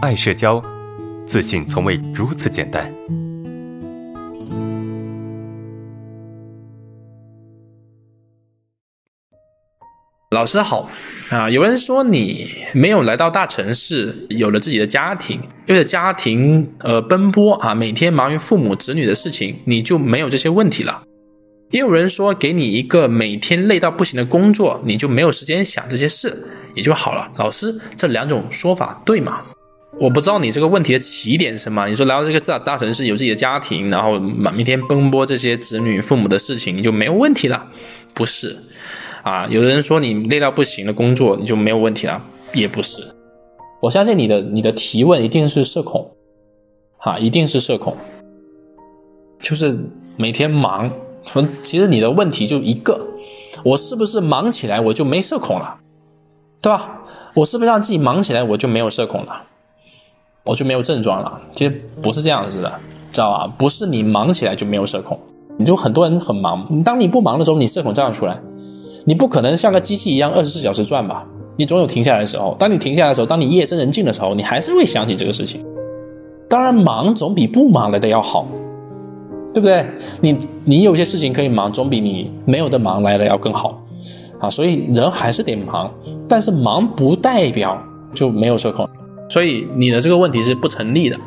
爱社交，自信从未如此简单。老师好啊！有人说你没有来到大城市，有了自己的家庭，为了家庭呃奔波啊，每天忙于父母子女的事情，你就没有这些问题了。也有人说，给你一个每天累到不行的工作，你就没有时间想这些事，也就好了。老师，这两种说法对吗？我不知道你这个问题的起点是什么。你说来到这个大大城市，有自己的家庭，然后每天奔波这些子女父母的事情，你就没有问题了？不是。啊，有的人说你累到不行的工作你就没有问题了，也不是。我相信你的你的提问一定是社恐，哈，一定是社恐，就是每天忙。其实你的问题就一个，我是不是忙起来我就没社恐了，对吧？我是不是让自己忙起来我就没有社恐了，我就没有症状了？其实不是这样子的，知道吧？不是你忙起来就没有社恐，你就很多人很忙，当你不忙的时候，你社恐照样出来。你不可能像个机器一样二十四小时转吧？你总有停下来的时候。当你停下来的时候，当你夜深人静的时候，你还是会想起这个事情。当然，忙总比不忙来的要好，对不对？你你有些事情可以忙，总比你没有的忙来的要更好啊。所以人还是得忙，但是忙不代表就没有社恐。所以你的这个问题是不成立的。